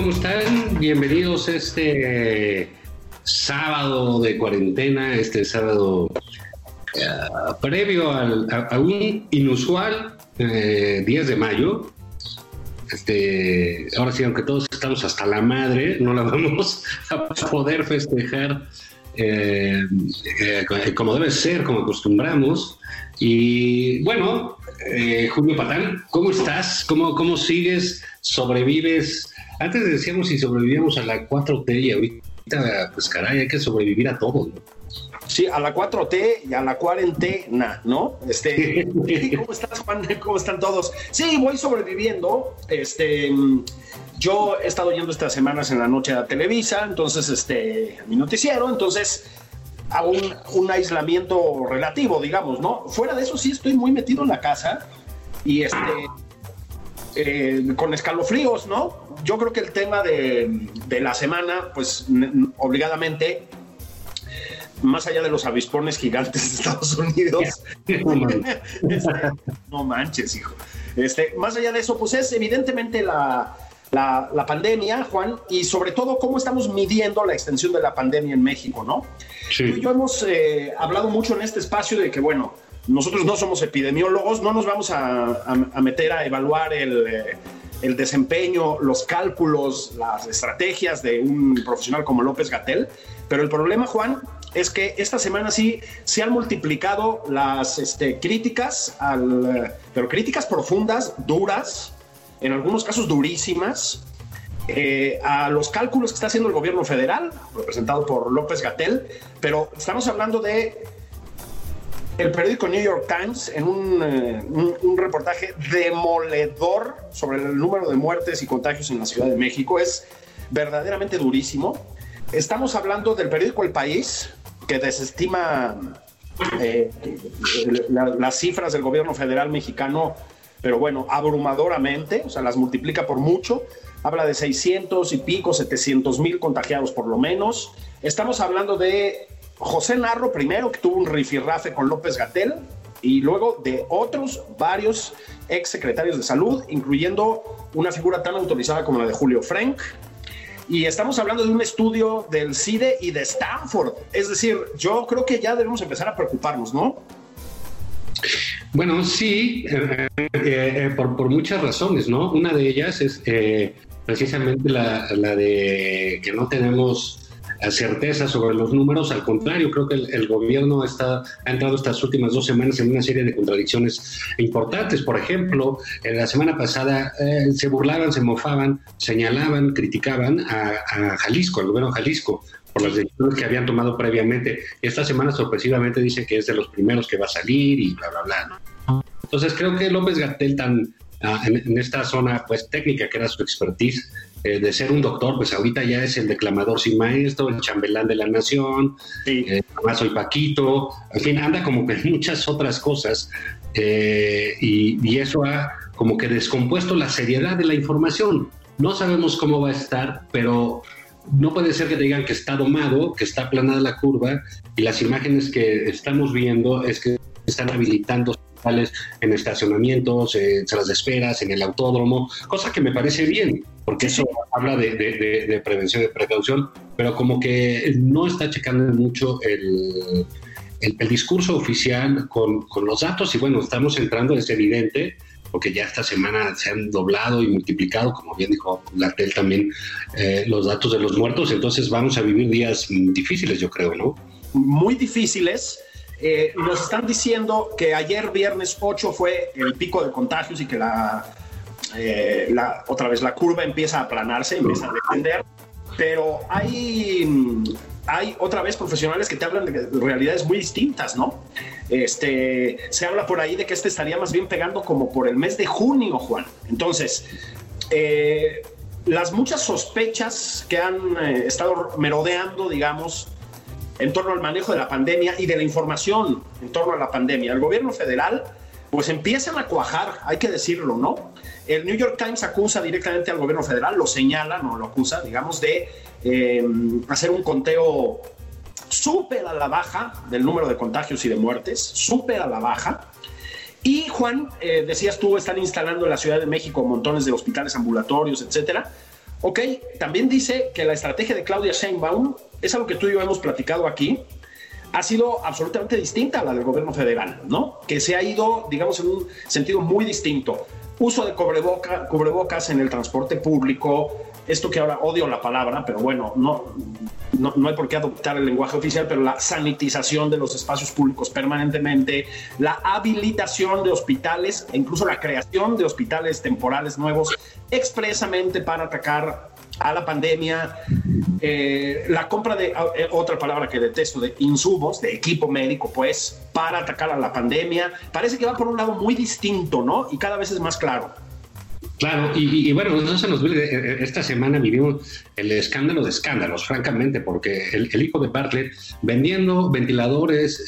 ¿Cómo están? Bienvenidos a este sábado de cuarentena, este sábado eh, previo al- a, un inusual eh, 10 de mayo. Este, ahora sí, aunque todos estamos hasta la madre, no la vamos a poder festejar eh, eh, como debe ser, como acostumbramos. Y bueno, eh, Julio Patán, ¿cómo estás? ¿Cómo, ¿Cómo sigues? ¿Sobrevives? Antes decíamos si sobrevivíamos a la 4T y ahorita, pues caray, hay que sobrevivir a todo. ¿no? Sí, a la 4T y a la cuarentena, ¿no? Este, ¿cómo estás, Juan? ¿Cómo están todos? Sí, voy sobreviviendo. Este, yo he estado yendo estas semanas en la noche a Televisa, entonces, este, a mi noticiero, entonces a un, un aislamiento relativo, digamos, ¿no? Fuera de eso, sí estoy muy metido en la casa y este, eh, con escalofríos, ¿no? Yo creo que el tema de, de la semana, pues obligadamente, más allá de los avispones gigantes de Estados Unidos, No este, no manches, hijo. Este, más allá de eso, pues es evidentemente la, la, la pandemia, Juan, y sobre todo cómo estamos midiendo la extensión de la pandemia en México, ¿no? Tú y yo hemos eh, hablado mucho en este espacio de que, bueno, nosotros no somos epidemiólogos, no nos vamos a, meter a evaluar el, eh, el desempeño, los cálculos, las estrategias de un profesional como López Gatel, pero el problema, Juan, es que esta semana sí se han multiplicado las este, críticas, eh, pero críticas profundas, duras, en algunos casos durísimas, eh, a los cálculos que está haciendo el gobierno federal, representado por López Gatel, pero estamos hablando de el periódico New York Times en un, eh, un- reportaje demoledor sobre el número de muertes y contagios en la Ciudad de México. Es verdaderamente durísimo. Estamos hablando del periódico El País, que desestima eh, la- las cifras del gobierno federal mexicano, pero bueno, abrumadoramente, o sea, las multiplica por mucho. Habla de 600 y pico, 700 mil contagiados por lo menos. Estamos hablando de José Narro primero, que tuvo un rifirrafe con López Gatel, y luego de otros varios ex secretarios de salud, incluyendo una figura tan autorizada como la de Julio Frank, y estamos hablando de un estudio del CIDE y de Stanford. Es decir, yo creo que ya debemos empezar a preocuparnos, ¿no? Bueno, sí, eh, eh, eh, por, muchas razones, ¿no? Una de ellas es precisamente la, de que no tenemos certeza sobre los números. Al contrario, creo que el, el gobierno está, ha entrado estas últimas dos semanas en una serie de contradicciones importantes. Por ejemplo, en la semana pasada eh, se burlaban, se mofaban, señalaban, criticaban a, a Jalisco, al gobierno de Jalisco por las decisiones que habían tomado previamente. Esta semana sorpresivamente dice que es de los primeros que va a salir y bla, bla, bla. ¿no? Entonces creo que López Gatel tan ah, en, en esta zona pues técnica que era su expertise eh, de ser un doctor, pues ahorita ya es el declamador sin maestro, el chambelán de la nación, Sí. eh, además soy Paquito, en fin, anda como que muchas otras cosas eh, y, y eso ha como que descompuesto la seriedad de la información. No sabemos cómo va a estar, pero no puede ser que te digan que está domado, que está aplanada la curva y las imágenes que estamos viendo es que están habilitando en estacionamientos, en salas de esperas, en el autódromo, cosa que me parece bien, porque eso habla de, de- de- de prevención, de precaución, pero como que no está checando mucho el, el, discurso oficial con, con, los datos y bueno, estamos entrando, es evidente, porque ya esta semana se han doblado y multiplicado, como bien dijo Gatel también, eh, los datos de los muertos, entonces vamos a vivir días difíciles, yo creo, ¿no? Muy difíciles. Eh, nos están diciendo que ayer viernes 8 fue el pico de contagios y que la, eh, la otra vez la curva empieza a aplanarse, empieza a descender, pero hay hay otra vez profesionales que te hablan de realidades muy distintas, ¿no? Este, se habla por ahí de que este estaría más bien pegando como por el mes de junio, Juan. Entonces, eh, las muchas sospechas que han eh, estado merodeando, digamos, en torno al manejo de la pandemia y de la información en torno a la pandemia, el gobierno federal, pues empiezan a cuajar, hay que decirlo, ¿no? El New York Times acusa directamente al gobierno federal, lo señala, no lo acusa, digamos, de eh, hacer un conteo súper a la baja del número de contagios y de muertes, súper a la baja. Y Juan, eh, decías tú, están instalando en la Ciudad de México montones de hospitales ambulatorios, etcétera. Ok, también dice que la estrategia de Claudia Sheinbaum es algo que tú y yo hemos platicado aquí, ha sido absolutamente distinta a la del gobierno federal, ¿no? Que se ha ido, digamos, en un sentido muy distinto. Uso de cubreboca, cubrebocas en el transporte público, esto que ahora odio la palabra, pero bueno, no, no, hay por qué adoptar el lenguaje oficial, pero la sanitización de los espacios públicos permanentemente, la habilitación de hospitales e incluso la creación de hospitales temporales nuevos expresamente para atacar a la pandemia, eh, la compra de eh, otra palabra que detesto, de insumos, de equipo médico, pues, para atacar a la pandemia, parece que va por un lado muy distinto, ¿no? Y cada vez es más claro. Claro, y, bueno, eso se nos vive. Eh, esta semana vivimos el escándalo de escándalos, francamente, porque el, hijo de Bartlett vendiendo ventiladores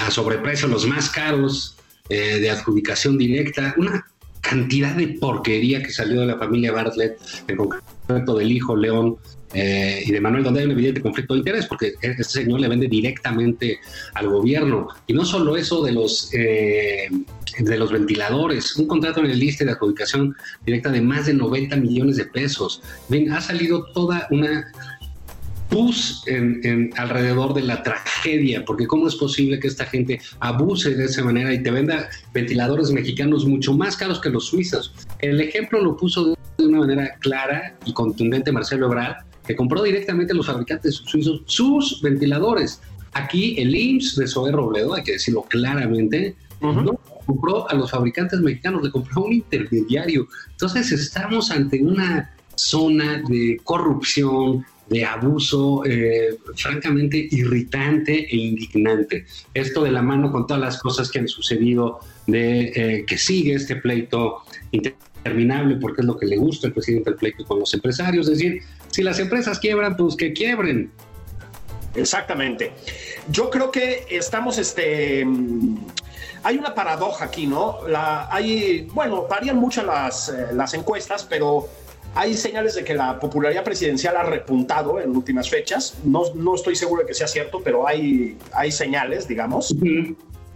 a sobreprecio, los más caros de adjudicación directa, una cantidad de porquería que salió de la familia Bartlett, en concreto del hijo León, y de Manuel, donde hay un evidente conflicto de interés, porque este señor le vende directamente al gobierno. Y no solo eso de los de los ventiladores, un contrato en el liste de adjudicación directa de más de 90 millones de pesos. Ha salido toda una pus en, alrededor de la tragedia, porque cómo es posible que esta gente abuse de esa manera y te venda ventiladores mexicanos mucho más caros que los suizos. El ejemplo lo puso de una manera clara y contundente Marcelo Ebrard, que compró directamente a los fabricantes suizos sus ventiladores. Aquí el IMSS de Zoe Robledo, hay que decirlo claramente, no compró a los fabricantes mexicanos, le compró a un intermediario. Entonces estamos ante una zona de corrupción, de abuso eh, francamente irritante e indignante. Esto de la mano con todas las cosas que han sucedido, de eh, que sigue este pleito interminable, porque es lo que le gusta al presidente del pleito con los empresarios, es decir, si las empresas quiebran, pues que quiebren. Exactamente. Yo creo que estamos este, hay una paradoja aquí, ¿no? La, hay, bueno, varían mucho las, eh, las encuestas, pero hay señales de que la popularidad presidencial ha repuntado en últimas fechas. No, no estoy seguro de que sea cierto, pero hay, hay señales, digamos.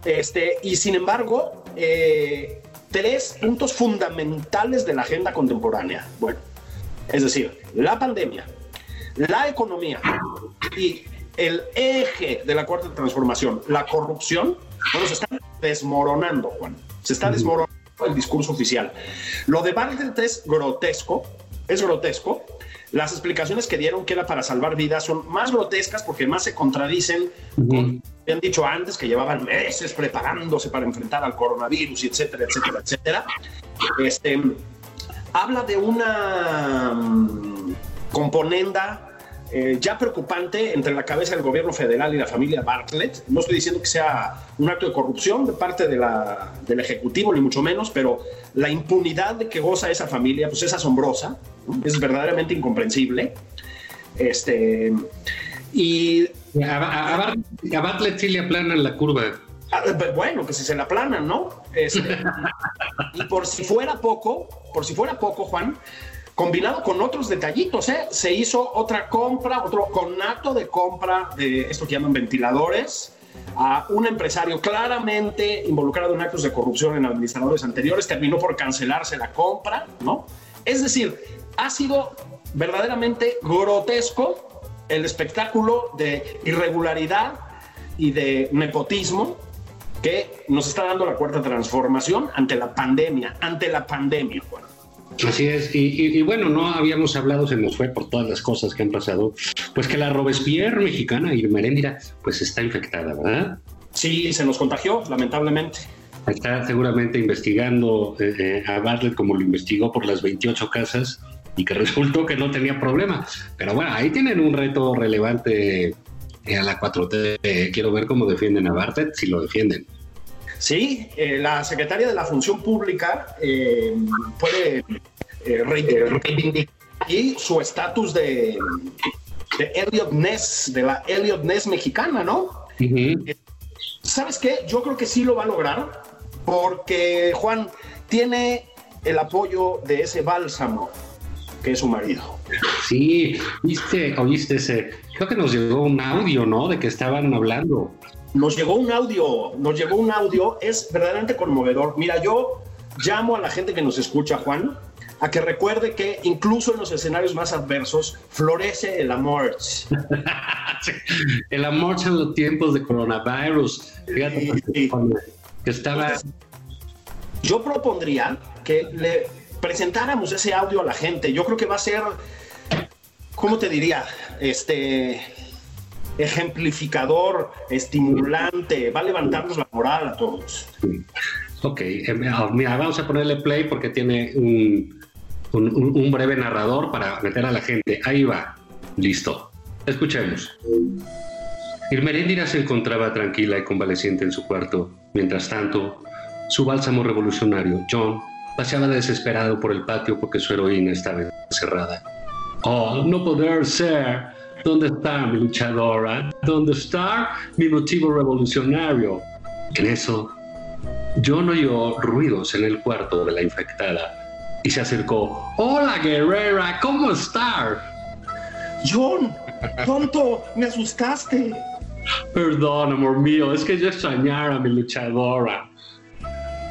este, y sin embargo, eh, tres puntos fundamentales de la agenda contemporánea. Bueno, es decir, la pandemia, la economía y el eje de la cuarta transformación, la corrupción, bueno, se están desmoronando, Juan. Se está desmoronando el discurso oficial. Lo de Bartlett es grotesco, es grotesco. Las explicaciones que dieron que era para salvar vidas son más grotescas porque más se contradicen con que han dicho antes que llevaban meses preparándose para enfrentar al coronavirus, y etcétera, etcétera, etcétera. Este, habla de una mm, componenda eh, ya preocupante entre la cabeza del gobierno federal y la familia Bartlett. No estoy diciendo que sea un acto de corrupción de parte de la, del Ejecutivo, ni mucho menos, pero la impunidad de que goza esa familia pues es asombrosa, es verdaderamente incomprensible. Este, y a, Bartlett sí le aplanan la curva. Ah, bueno, que si se la aplanan, ¿no? Este, y por si fuera poco, por si fuera poco, Juan, combinado con otros detallitos, ¿eh? Se hizo otra compra, otro conato de compra de esto que llaman ventiladores a un empresario claramente involucrado en actos de corrupción en administradores anteriores, terminó por cancelarse la compra, ¿no? Es decir, ha sido verdaderamente grotesco el espectáculo de irregularidad y de nepotismo que nos está dando la cuarta transformación ante la pandemia, ante la pandemia, Juan. Así es, y, bueno, no habíamos hablado, se nos fue por todas las cosas que han pasado, pues que la Robespierre mexicana, Irmeréndira, pues está infectada, ¿verdad? Sí, se nos contagió, lamentablemente. Está seguramente investigando eh, eh, a Bartlett como lo investigó por las 28 casas y que resultó que no tenía problema. Pero bueno, ahí tienen un reto relevante eh, a la 4T. Quiero ver cómo defienden a Bartlett, si lo defienden. Sí, la secretaria de la Función Pública puede reivindicar y su estatus de, de Elliot Ness, de la Elliot Ness mexicana, ¿no? ¿Sabes qué? Yo creo que sí lo va a lograr porque Juan tiene el apoyo de ese bálsamo que es su marido. Sí, viste, oíste ese, creo que nos llegó un audio, ¿no? De que estaban hablando. Nos llegó un audio, nos llegó un audio, es verdaderamente conmovedor. Mira, yo llamo a la gente que nos escucha, Juan, a que recuerde que incluso en los escenarios más adversos florece el amor. el amor en los tiempos de coronavirus. Fíjate que estaba... Yo propondría que le presentáramos ese audio a la gente. Yo creo que va a ser, ¿cómo te diría? Este ejemplificador, estimulante, va a levantarnos la moral a todos. Ok, eh, mira, vamos a ponerle play porque tiene un, un, breve narrador para meter a la gente. Ahí va. Listo. Escuchemos. Irmeréndira se encontraba tranquila y convaleciente en su cuarto. Mientras tanto, su bálsamo revolucionario, John, paseaba desesperado por el patio porque su heroína estaba encerrada. Oh, no poder ser. ¿Dónde está mi luchadora? ¿Dónde está mi motivo revolucionario? En eso, John oyó ruidos en el cuarto de la infectada y se acercó. Hola, guerrera, ¿cómo estás? John, tonto, me asustaste. Perdón, amor mío, es que yo extrañara a mi luchadora.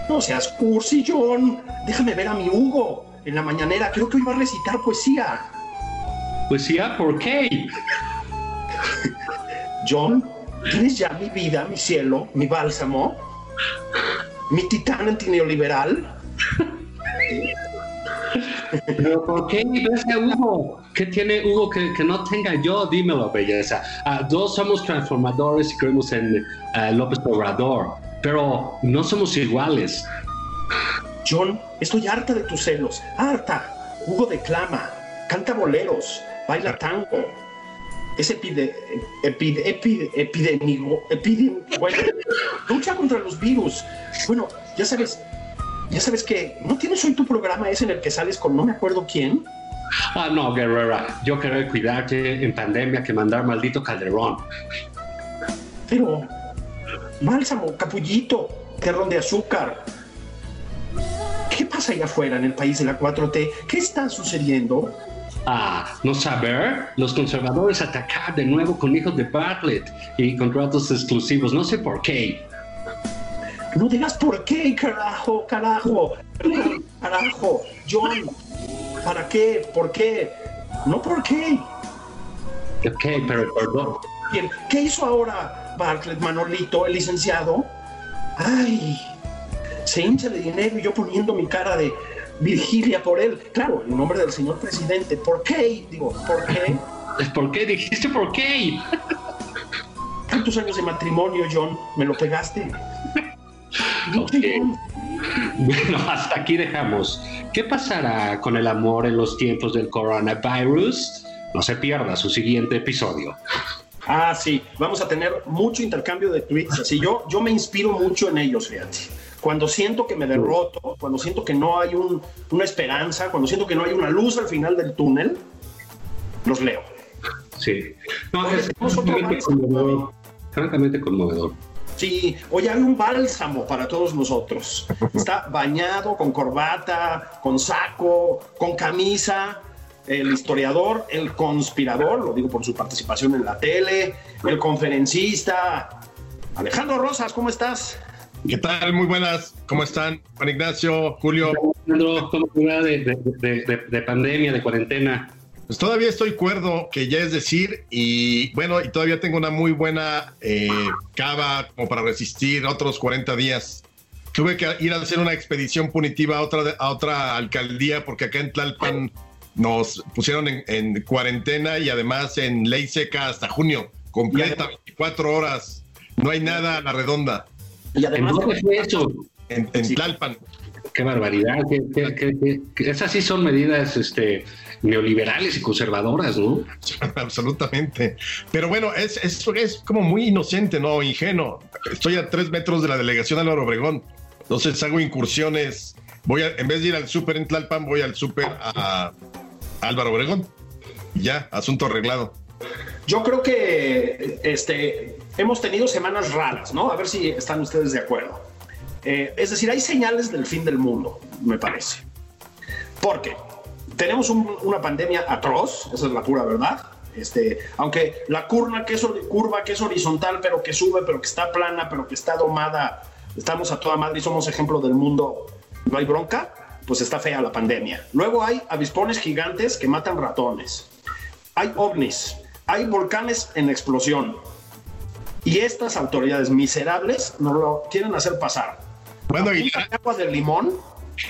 No seas cursi, John. Déjame ver a mi Hugo. En la mañanera creo que hoy va a recitar poesía. ¿Poesía por qué? John, ¿tienes ya mi vida, mi cielo, mi bálsamo? ¿Mi titán antineoliberal? ¿Pero por qué ves a Hugo? ¿Qué tiene Hugo que, que no tenga yo? Dímelo, belleza. Uh, somos transformadores y creemos en uh, López Obrador, pero no somos iguales. John, estoy harta de tus celos. Harta. Hugo declama, canta boleros, baila tango. Es epide, epide, epide, epidémico, bueno, lucha contra los virus. Bueno, ya sabes, ya sabes que no tienes hoy tu programa ese en el que sales con no me acuerdo quién. Ah, no, Guerrera, yo quería cuidarte en pandemia que mandar maldito Calderón. Pero, bálsamo, capullito, terrón de azúcar. ¿Qué pasa allá afuera en el país de la 4T? ¿Qué está sucediendo? Ah, no saber, los conservadores atacar de nuevo con hijos de Bartlett y contratos exclusivos, no sé por qué. No digas por qué, carajo, carajo, carajo, John. ¿Para qué? ¿Por qué? No por qué. Ok, pero perdón. Bien, ¿qué hizo ahora Bartlett Manolito, el licenciado? Ay, se hincha de dinero y yo poniendo mi cara de Virgilia por él. Claro, en nombre del señor presidente. ¿Por qué? Digo, ¿por qué? ¿Por qué? Dijiste por qué. Tantos años de matrimonio, John, me lo pegaste. Bueno, hasta aquí dejamos. ¿Qué pasará con el amor en los tiempos del coronavirus? No se pierda su siguiente episodio. Ah, sí, vamos a tener mucho intercambio de tweets. Así yo, yo me inspiro mucho en ellos, fíjate. Cuando siento que me derroto, cuando siento que no hay una esperanza, cuando siento que no hay una luz al final del túnel, los leo. Sí. No, es, francamente conmovedor. Francamente conmovedor. Sí, hoy hay un bálsamo para todos nosotros. Está bañado con corbata, con saco, con camisa. El historiador, el conspirador, lo digo por su participación en la tele, el conferencista. Alejandro Rosas, ¿cómo estás? ¿Qué tal? Muy buenas. ¿Cómo están? Juan Ignacio, Julio. Alejandro, ¿cómo de, de, de, de pandemia, de cuarentena? Pues todavía estoy cuerdo, que ya es decir, y bueno, y todavía tengo una muy buena eh, cava como para resistir otros 40 días. Tuve que ir a hacer una expedición punitiva a otra, a otra alcaldía porque acá en Tlalpan nos pusieron en, en cuarentena y además en ley seca hasta junio, completa, 24 horas. No hay nada a la redonda. Y además, ¿En dónde fue eso? En, en Sí. Tlalpan. Qué barbaridad. qué- qué- qué- qué- qué- esas sí son medidas este, neoliberales y conservadoras, ¿no? Absolutamente. Pero bueno, es, es, es como muy inocente, ¿no? Ingenuo. Estoy a tres metros de la delegación Álvaro Obregón. Entonces hago incursiones. Voy a, en vez de ir al súper en Tlalpan, voy al súper a, a Álvaro Obregón. Y Ya, asunto arreglado. yo creo que este, hemos tenido semanas raras, ¿no? A ver si están ustedes de acuerdo. Eh, es decir, hay señales del fin del mundo, me parece. Porque tenemos un- una pandemia atroz, esa es la pura verdad. Este, aunque la curva que, es, curva que es horizontal, pero que sube, pero que está plana, pero que está domada, estamos a toda madre y somos ejemplo del mundo, no hay bronca, pues está fea la pandemia. Luego hay avispones gigantes que matan ratones. Hay ovnis, hay volcanes en explosión. Y estas autoridades miserables nos lo quieren hacer pasar. Bueno, y de agua de limón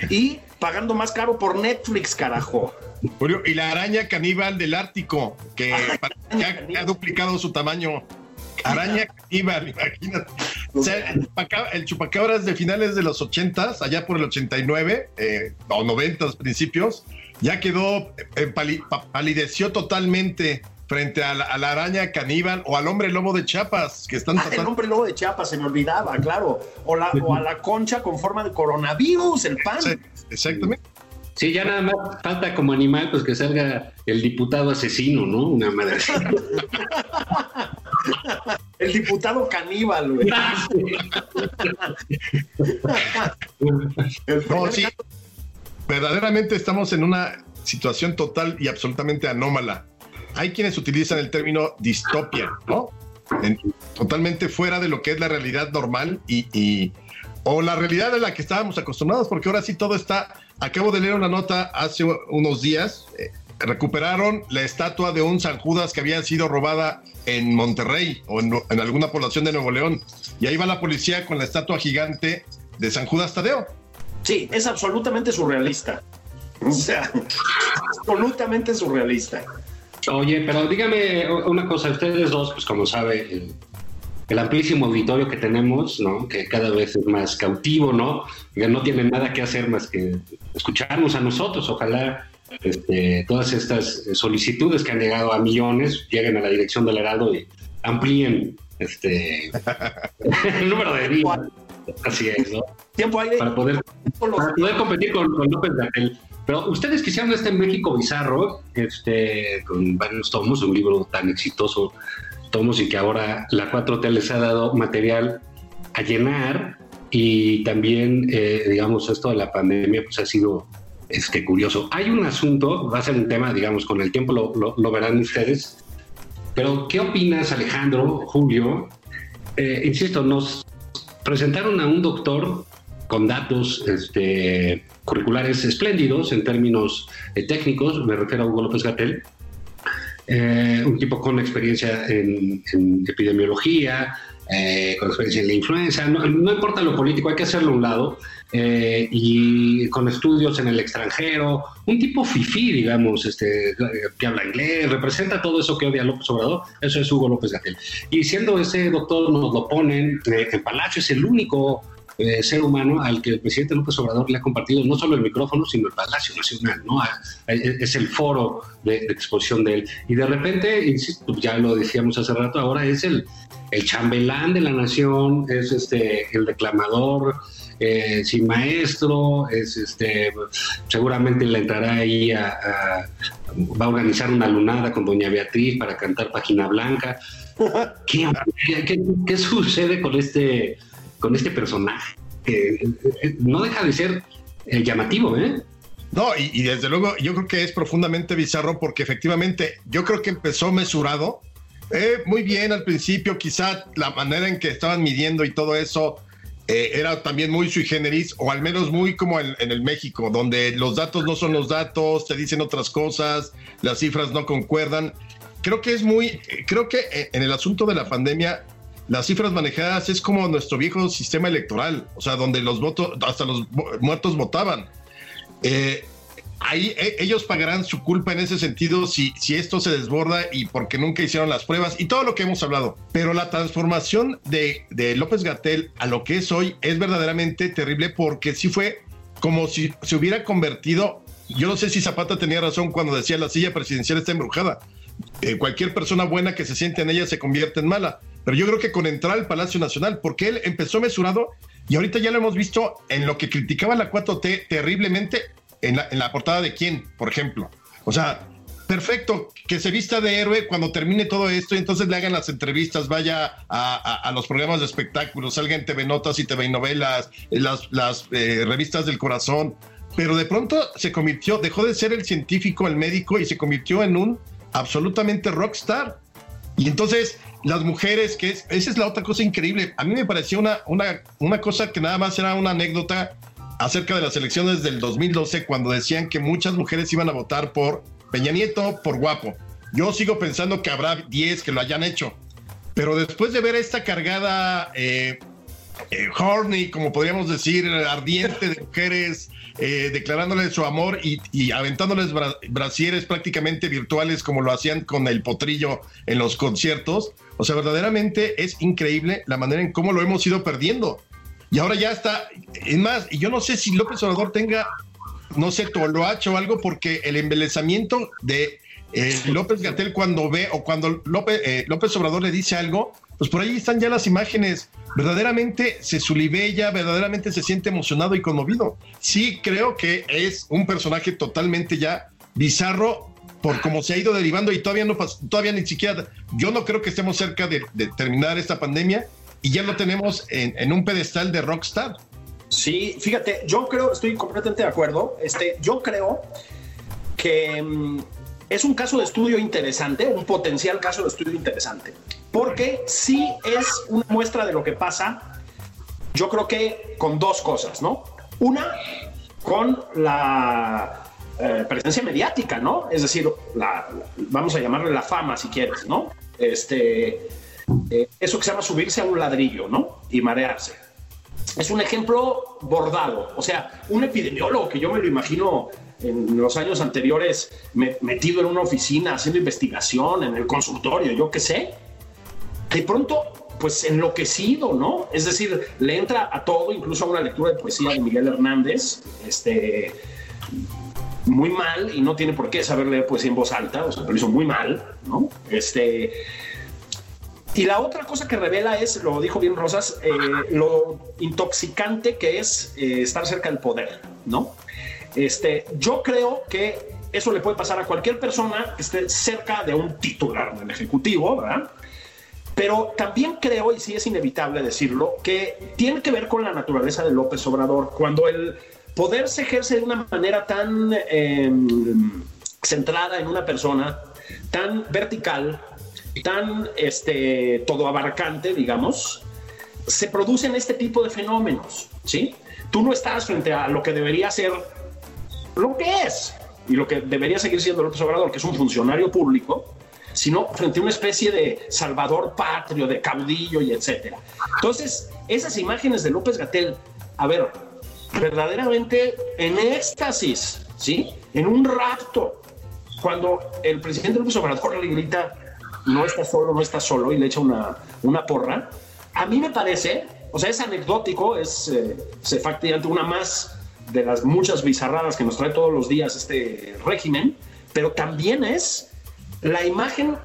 y pagando más caro por Netflix, carajo. Y la araña caníbal del Ártico, que, ha, que ha duplicado su tamaño. Araña caníbal, imagínate. O sea, el, chupaca- el chupacabras de finales de los 80 allá por el 89, eh, o 90 principios, ya quedó, eh, pali- pa- palideció totalmente frente a la, a la araña caníbal o al hombre lobo de Chiapas, que están Ah, el hombre lobo de Chiapas, se me olvidaba, claro. O, la, o a la concha con forma de coronavirus, el pan. Sí, Exactamente. Sí, ya nada más falta como animal pues que salga el diputado asesino, ¿no? Una madre. El diputado caníbal, güey. El No, sí. Verdaderamente estamos en una situación total y absolutamente anómala. Hay quienes utilizan el término distopia, ¿no? En- totalmente fuera de lo que es la realidad normal y, y- o la realidad a la que estábamos acostumbrados, porque ahora sí todo está. Acabo de leer una nota hace unos días. eh, recuperaron la estatua de un San Judas que había sido robada en Monterrey o en, en alguna población de Nuevo León. Y ahí va la policía con la estatua gigante de San Judas Tadeo. Sí, es absolutamente surrealista. O sea, absolutamente surrealista. Oye, pero dígame una cosa, ustedes dos, pues como sabe, el, el amplísimo auditorio que tenemos, ¿no? Que cada vez es más cautivo, ¿no? Que no tienen nada que hacer más que escucharnos a nosotros. Ojalá este, todas estas solicitudes que han llegado a millones lleguen a la dirección del Heraldo y amplíen este el número de días. Así es, ¿no? Tiempo aire. Para poder para poder competir con, con López Gatel. Pero ustedes quisieron este México bizarro, este, con varios tomos, un libro tan exitoso, tomos y que ahora la 4T les ha dado material a llenar y también, eh, digamos, esto de la pandemia pues ha sido este, curioso. Hay un asunto, va a ser un tema, digamos, con el tiempo lo, lo- lo verán ustedes, pero ¿qué opinas, Alejandro, Julio? Eh, insisto, nos presentaron a un doctor con datos este, curriculares espléndidos en términos eh, técnicos, me refiero a Hugo López Gatel, eh, un tipo con experiencia en, epidemiología, eh, con experiencia en la influenza, no, importa lo político, hay que hacerlo a un lado, eh, y con estudios en el extranjero, un tipo fifí, digamos, este, que habla inglés, representa todo eso que odia López Obrador, eso es Hugo López Gatel. Y siendo ese doctor, nos lo ponen, en Palacio es el único eh, ser humano al que el presidente López Obrador le ha compartido no solo el micrófono, sino el Palacio Nacional, ¿no? A- a- es el foro de, de exposición de él. Y de repente, insisto, ya lo decíamos hace rato, ahora es el, el chambelán de la nación, es este el declamador eh, sin maestro, es este seguramente le entrará ahí a, a- va a organizar una lunada con doña Beatriz para cantar Página Blanca. ¿Qué, qué- qué sucede con este con este personaje? Eh, eh, no deja de ser eh, llamativo, ¿eh? No, y, y desde luego yo creo que es profundamente bizarro porque efectivamente yo creo que empezó mesurado. eh, muy bien al principio, quizá la manera en que estaban midiendo y todo eso eh, era también muy sui generis, o al menos muy como en, en, el México, donde los datos no son los datos, te dicen otras cosas, las cifras no concuerdan. Creo que es muy, creo que eh, en el asunto de la pandemia, las cifras manejadas es como nuestro viejo sistema electoral, o sea, donde los votos, hasta los muertos votaban. Eh, ahí eh, ellos pagarán su culpa en ese sentido si, si esto se desborda y porque nunca hicieron las pruebas y todo lo que hemos hablado. Pero la transformación de, de López Gatel a lo que es hoy es verdaderamente terrible porque sí fue como si se hubiera convertido. Yo no sé si Zapata tenía razón cuando decía la silla presidencial está embrujada. Eh, cualquier persona buena que se siente en ella se convierte en mala. Pero yo creo que con entrar al Palacio Nacional, porque él empezó mesurado y ahorita ya lo hemos visto en lo que criticaba la 4T terriblemente, en la, portada de quién, por ejemplo. O sea, perfecto, que se vista de héroe cuando termine todo esto y entonces le hagan las entrevistas, vaya a, los programas de espectáculos, salga en TV Notas y TV Novelas, las, las eh, revistas del corazón, pero de pronto se convirtió, dejó de ser el científico, el médico y se convirtió en un absolutamente rockstar. Y entonces las mujeres, que es, esa es la otra cosa increíble, a mí me pareció una, una, una cosa que nada más era una anécdota acerca de las elecciones del 2012 cuando decían que muchas mujeres iban a votar por Peña Nieto por guapo. Yo sigo pensando que habrá 10 que lo hayan hecho. Pero después de ver esta cargada eh, eh, horny, como podríamos decir, ardiente de mujeres, eh, declarándoles su amor y, y aventándoles bra brasieres prácticamente virtuales como lo hacían con el potrillo en los conciertos. O sea, verdaderamente es increíble la manera en cómo lo hemos ido perdiendo. Y ahora ya está, es más, y yo no sé si López Obrador tenga no sé, toloache o algo, porque el embelezamiento de eh, López Gatel cuando ve o cuando López, eh, López Obrador le dice algo, pues por ahí están ya las imágenes. Verdaderamente se sulibella, verdaderamente se siente emocionado y conmovido. Sí, creo que es un personaje totalmente ya bizarro por cómo se ha ido derivando y todavía no todavía ni siquiera, yo no creo que estemos cerca de, terminar esta pandemia y ya lo tenemos en, en un pedestal de rockstar. Sí, fíjate, yo creo, estoy completamente de acuerdo. Este, yo creo que mm, es un caso de estudio interesante, un potencial caso de estudio interesante, porque sí es una muestra de lo que pasa. Yo creo que con dos cosas, ¿no? Una, con la eh, presencia mediática, ¿no? Es decir, la, vamos a llamarle la fama, si quieres, ¿no? Este, eh, eso que se llama subirse a un ladrillo, ¿no? Y marearse es un ejemplo bordado. O sea, un epidemiólogo que yo me lo imagino en los años anteriores metido en una oficina haciendo investigación, en el consultorio, yo qué sé, de pronto, pues enloquecido, ¿no? Es decir, le entra a todo, incluso a una lectura de poesía de Miguel Hernández, este, muy mal, y no tiene por qué saber leer poesía en voz alta, o sea, pero hizo muy mal, ¿no? Este, y la otra cosa que revela es, lo dijo bien Rosas, eh, lo intoxicante que es eh, estar cerca del poder, ¿no? Este, yo creo que eso le puede pasar a cualquier persona que esté cerca de un titular del Ejecutivo, ¿verdad? Pero también creo, y sí es inevitable decirlo, que tiene que ver con la naturaleza de López Obrador. Cuando el poder se ejerce de una manera tan eh, centrada en una persona, tan vertical, tan este, todo abarcante, digamos, se producen este tipo de fenómenos, ¿sí? Tú no estás frente a lo que debería ser lo que es y lo que debería seguir siendo López Obrador, que es un funcionario público, sino frente a una especie de salvador patrio, de caudillo y etcétera. Entonces, esas imágenes de López Gatel, a ver, verdaderamente en éxtasis, ¿sí? En un rapto, cuando el presidente López Obrador le grita no está solo, no está solo y le echa una, una porra. A mí me parece, o sea, es anecdótico, es, eh, efectivamente una más de las muchas bizarradas que nos trae todos los días este régimen, pero también es la imagen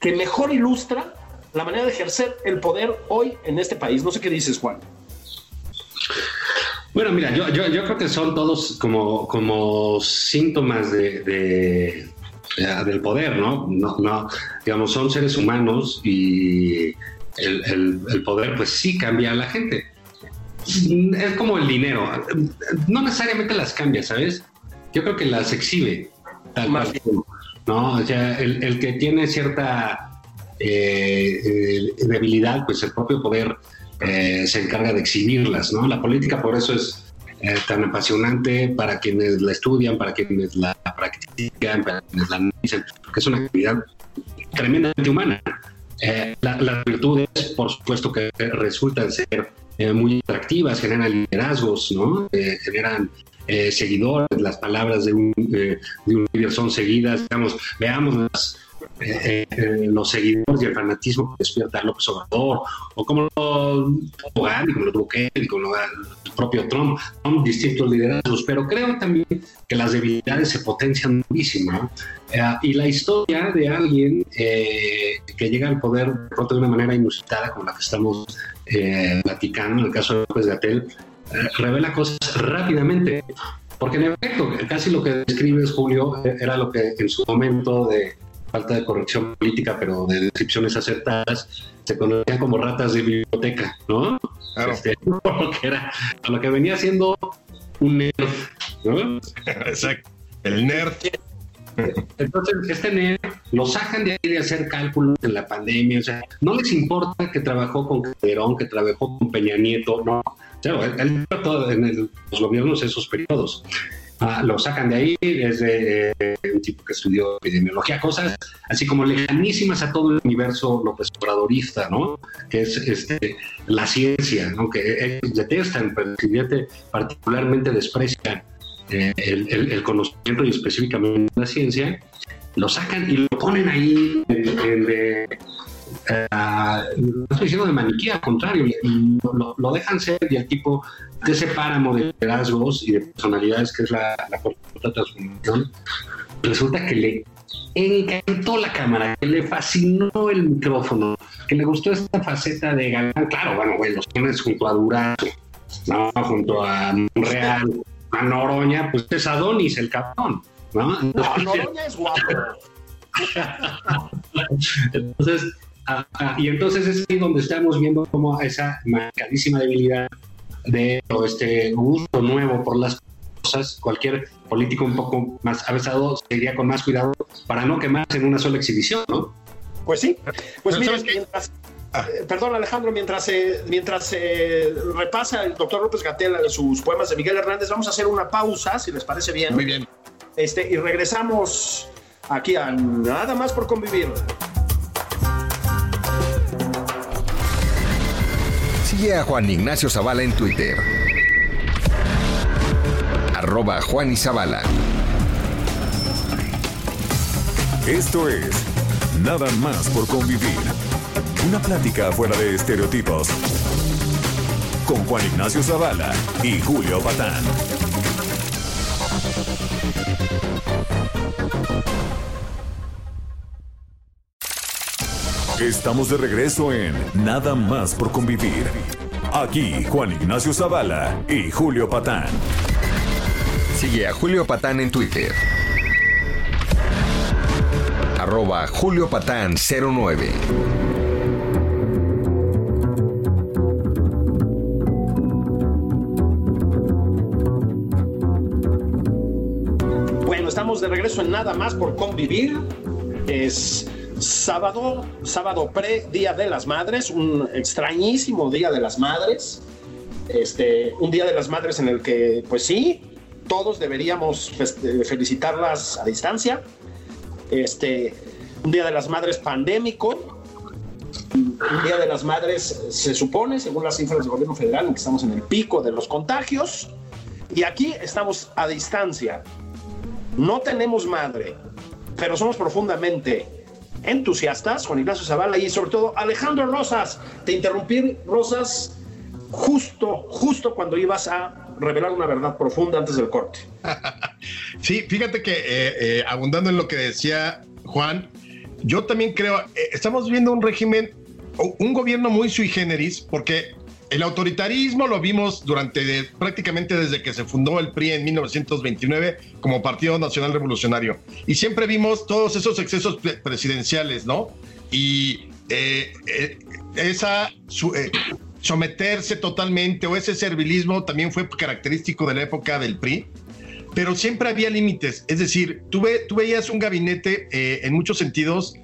que mejor ilustra la manera de ejercer el poder hoy en este país. No sé qué dices, Juan. Bueno, mira, yo, creo que son todos como, como síntomas de, de, del poder, ¿no? ¿no? No, digamos, son seres humanos y el, poder pues sí cambia a la gente. Es como el dinero, no necesariamente las cambia, ¿sabes? Yo creo que las exhibe, tal cual, ¿no? O sea, el, el que tiene cierta eh, eh, debilidad, pues el propio poder eh, se encarga de exhibirlas, ¿no? La política por eso es tan apasionante para quienes la estudian, para quienes la practican, para quienes la analizan, porque es una actividad tremendamente humana. Las virtudes, por supuesto, que resultan ser muy atractivas, generan liderazgos, ¿no? generan seguidores, las palabras de un, de líder son seguidas, veamos eh, eh, los seguidores y el fanatismo que despierta López Obrador, o como lo tuvo Gandhi, como lo tuvo como el propio Trump, son distintos liderazgos, pero creo también que las debilidades se potencian muchísimo. Eh, y la historia de alguien que llega al poder de pronto de una manera inusitada, como la que estamos platicando, en el caso de López Gatel, revela cosas rápidamente. Porque en efecto, casi lo que describes, Julio, era lo que en su momento de falta de corrección política, pero de descripciones acertadas, se conocían como ratas de biblioteca, ¿no? Claro. Este, lo, que era, lo que venía siendo un nerd, ¿no? Exacto, el nerd. Entonces, este nerd lo sacan de ahí de hacer cálculos en la pandemia, o sea, no les importa que trabajó con Calderón, que trabajó con Peña Nieto, no. Claro, él, él en los gobiernos esos periodos. Ah, lo sacan de ahí, desde eh, un tipo que estudió epidemiología, cosas así como lejanísimas a todo el universo López Obradorista, ¿no? Que es este, la ciencia, ¿no? Que ellos detestan, pero particularmente desprecian eh, el, conocimiento y específicamente la ciencia, lo sacan y lo ponen ahí en, no estoy diciendo de maniquí, al contrario, lo, lo, dejan ser y el tipo de ese páramo de liderazgos y de personalidades que es la, la transformación, resulta que le encantó la cámara, que le fascinó el micrófono, que le gustó esta faceta de galán. Claro, bueno, güey, los tienes junto a Durazo, ¿no? junto a Real, a Noroña, pues es Adonis, el cabrón. ¿No? Noroña es guapo. entonces, y entonces es ahí donde estamos viendo como esa marcadísima debilidad de este gusto nuevo por las cosas, cualquier político un poco más avesado sería con más cuidado para no quemarse en una sola exhibición, ¿no? Pues sí, pues mira, mientras, ah. eh, perdón Alejandro, mientras, eh, mientras eh, repasa el doctor López Gatel sus poemas de Miguel Hernández, vamos a hacer una pausa, si les parece bien. Muy bien. Este, y regresamos aquí a Nada más por convivir. Sigue a Juan Ignacio Zavala en Twitter. Arroba Juan y Zavala. Esto es Nada más por convivir. Una plática fuera de estereotipos. Con Juan Ignacio Zavala y Julio Patán. Estamos de regreso en Nada más por convivir. Aquí Juan Ignacio Zavala y Julio Patán. Sigue a Julio Patán en Twitter. Arroba Julio Patán 09. Bueno, estamos de regreso en Nada más por convivir. Es Sábado, sábado pre Día de las Madres, un extrañísimo Día de las Madres. Este, un Día de las Madres en el que, pues sí, todos deberíamos eh, felicitarlas a distancia. Este, un Día de las Madres pandémico. Un Día de las Madres se supone, según las cifras del gobierno federal, que estamos en el pico de los contagios. Y aquí estamos a distancia. No tenemos madre, pero somos profundamente entusiastas, Juan Ignacio Zavala y sobre todo Alejandro Rosas. Te interrumpí, Rosas, justo, justo cuando ibas a revelar una verdad profunda antes del corte. sí, fíjate que eh, eh, abundando en lo que decía Juan, yo también creo, eh, estamos viendo un régimen, un gobierno muy sui generis, porque el autoritarismo lo vimos durante prácticamente desde que se fundó el PRI en 1929 como Partido Nacional Revolucionario. Y siempre vimos todos esos excesos presidenciales, ¿no? Y eh, eh, esa eh, someterse totalmente o ese servilismo también fue característico de la época del PRI. Pero siempre había límites. Es decir, tú, tú veías un gabinete en muchos sentidos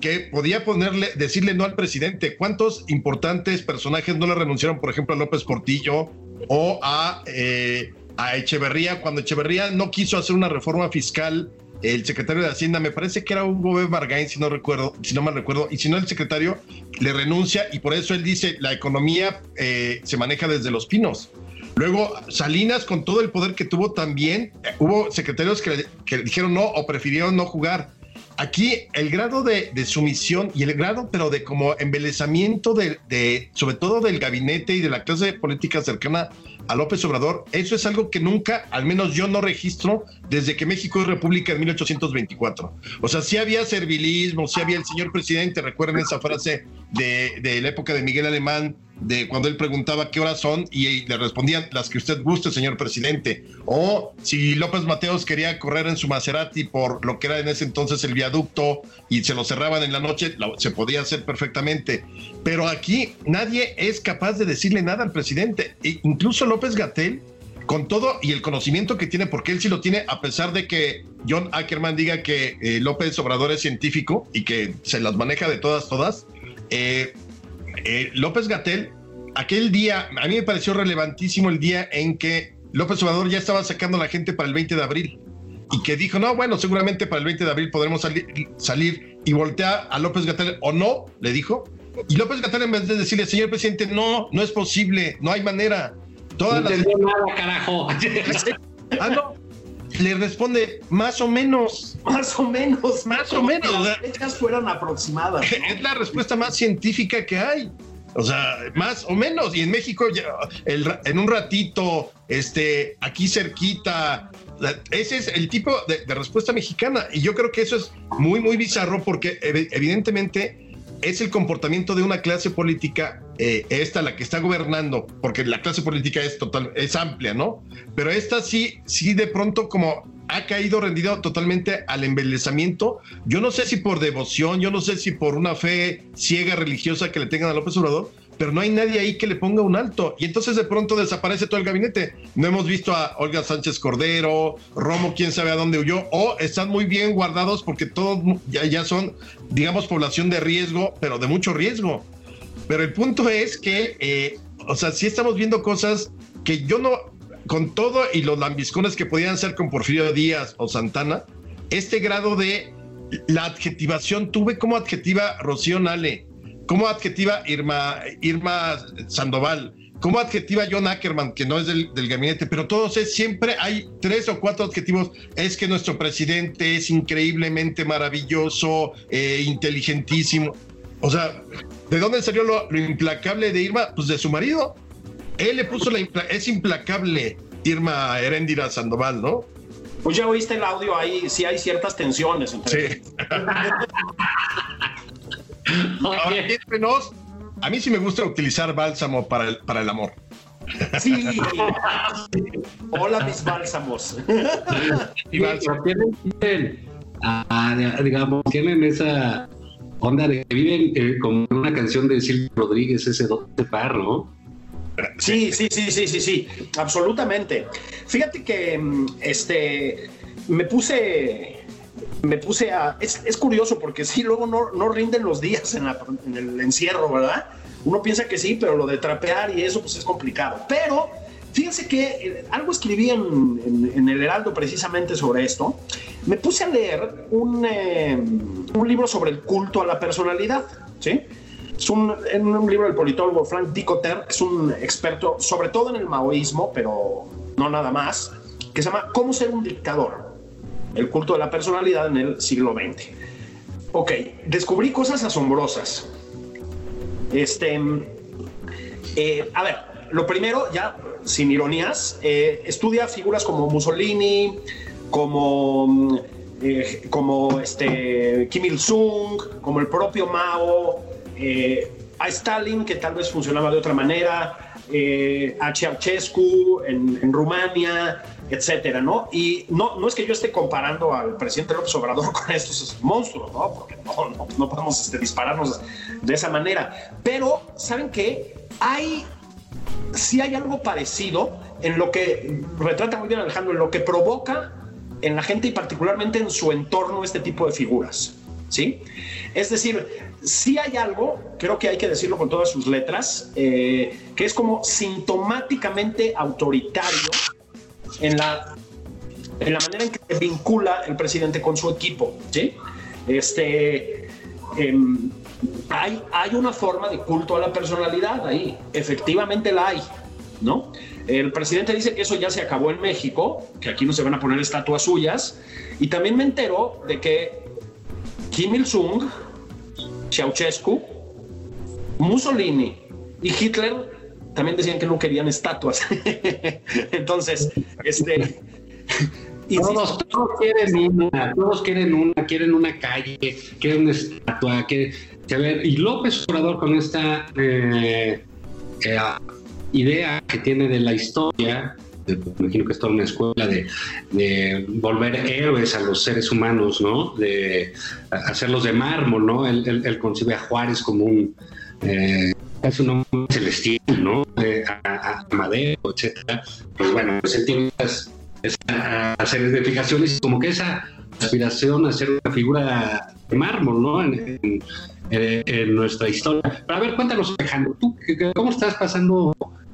que podía ponerle, decirle no al presidente. ¿Cuántos importantes personajes no le renunciaron, por ejemplo, a López Portillo o a, eh, a Echeverría, cuando Echeverría no quiso hacer una reforma fiscal? El secretario de Hacienda, me parece que era Hugo B. Bargain, si no recuerdo, si no mal recuerdo, y si no el secretario le renuncia y por eso él dice la economía eh, se maneja desde los pinos. Luego, Salinas, con todo el poder que tuvo también, hubo secretarios que, que dijeron no o prefirieron no jugar aquí el grado de, sumisión y el grado, pero de como embelezamiento de, de, sobre todo del gabinete y de la clase política cercana a López Obrador, eso es algo que nunca, al menos yo no registro desde que México es república en 1824. O sea, sí había servilismo, sí había el señor presidente, recuerden esa frase de, de la época de Miguel Alemán, de cuando él preguntaba qué horas son y, le respondían las que usted guste, señor presidente. O si López Mateos quería correr en su Maserati por lo que era en ese entonces el viaducto y se lo cerraban en la noche, se podía hacer perfectamente. Pero aquí nadie es capaz de decirle nada al presidente. E incluso López Gatel, con todo y el conocimiento que tiene, porque él sí lo tiene, a pesar de que John Ackerman diga que eh, López Obrador es científico y que se las maneja de todas, todas. Eh, eh, López Gatel, aquel día, a mí me pareció relevantísimo el día en que López Obrador ya estaba sacando a la gente para el 20 de abril y que dijo, no, bueno, seguramente para el 20 de abril podremos salir, y voltea a López Gatel, o no, le dijo. Y López Gatel, en vez de decirle, señor presidente, no, no es posible, no hay manera. Todas no las... nada, carajo. ah, no. Le responde, más o menos. Más o menos. Más o menos. Las fechas fueran aproximadas. Es la respuesta más científica que hay. O sea, más o menos. Y en México, en un ratito, este, aquí cerquita. Ese es el tipo de, de, respuesta mexicana. Y yo creo que eso es muy, muy bizarro porque evidentemente es el comportamiento de una clase política, eh, esta la que está gobernando, porque la clase política es total, es amplia, ¿no? Pero esta sí, sí de pronto como ha caído rendido totalmente al embelezamiento. Yo no sé si por devoción, yo no sé si por una fe ciega religiosa que le tengan a López Obrador, pero no hay nadie ahí que le ponga un alto. Y entonces de pronto desaparece todo el gabinete. No hemos visto a Olga Sánchez Cordero, Romo, quién sabe a dónde huyó, o están muy bien guardados porque todos ya, ya son, digamos, población de riesgo, pero de mucho riesgo. Pero el punto es que, eh, o sea, sí estamos viendo cosas que yo no, con todo y los lambiscones que podían ser con Porfirio Díaz o Santana, este grado de la adjetivación, tuve como adjetiva Rocío Nale, como adjetiva Irma, Irma Sandoval, como adjetiva John Ackerman, que no es del, gabinete, pero todos es, siempre hay tres o cuatro adjetivos. Es que nuestro presidente es increíblemente maravilloso, eh, inteligentísimo. O sea, ¿de dónde salió lo, implacable de Irma? Pues de su marido. Él le puso la... es implacable Irma Heréndira Sandoval, ¿no? Pues ya oíste el audio ahí, sí hay ciertas tensiones entre sí. Ahora, a mí sí me gusta utilizar bálsamo para el, para el amor. Sí. Hola, mis bálsamos. y bálsamo. Tienen, ah, digamos, tienen esa onda de que viven eh, como una canción de Silvio Rodríguez, ese dote par, ¿no? Sí, sí, sí, sí, sí, sí, absolutamente. Fíjate que mm, este me puse me puse a. Es, curioso porque sí, luego no, no rinden los días en, el encierro, ¿verdad? Uno piensa que sí, pero lo de trapear y eso, pues es complicado. Pero fíjense que eh, algo escribí en, el Heraldo precisamente sobre esto. Me puse a leer un, eh, un libro sobre el culto a la personalidad, ¿sí? Es un, un libro del politólogo Frank Dicotter, que es un experto sobre todo en el maoísmo, pero no nada más, que se llama Cómo ser un dictador el culto de la personalidad en el siglo XX. Ok, descubrí cosas asombrosas. Este, eh, a ver, lo primero, ya sin ironías, eh, estudia figuras como Mussolini, como, eh, como este, Kim Il-sung, como el propio Mao, a Stalin, que tal vez funcionaba de otra manera, a Ceausescu en Rumania, etcétera, ¿no? Y no, no es que yo esté comparando al presidente López Obrador con estos monstruos, ¿no? Porque no, no, podemos este, dispararnos de esa manera. Pero, ¿saben qué? Hay, sí hay algo parecido en lo que retrata muy bien Alejandro, en lo que provoca en la gente y particularmente en su entorno este tipo de figuras. ¿sí? Es decir, si hay algo, creo que hay que decirlo con todas sus letras, eh, que es como sintomáticamente autoritario en la, en la manera en que se vincula el presidente con su equipo, ¿sí? Este, em, hay, hay una forma de culto a la personalidad ahí, efectivamente la hay, ¿no? El presidente dice que eso ya se acabó en México, que aquí no se van a poner estatuas suyas, y también me entero de que Kim Il-sung, Ceausescu, Mussolini y Hitler también decían que no querían estatuas. Entonces, este... Todos, todos, quieren una, todos quieren una, quieren una calle, quieren una estatua, quieren, y López Obrador con esta eh, eh, idea que tiene de la historia, me imagino que está en una escuela de, volver héroes a los seres humanos, ¿no? De hacerlos de mármol, ¿no? Él, concibe a Juárez como un eh, es un hombre celestial, ¿no? a, a, Madero, etcétera. Pues bueno, pues él tiene esa serie de fijaciones como que esa aspiración a ser una figura de mármol, ¿no? En, nuestra historia. Pero a ver, cuéntanos, Alejandro, ¿tú cómo estás pasando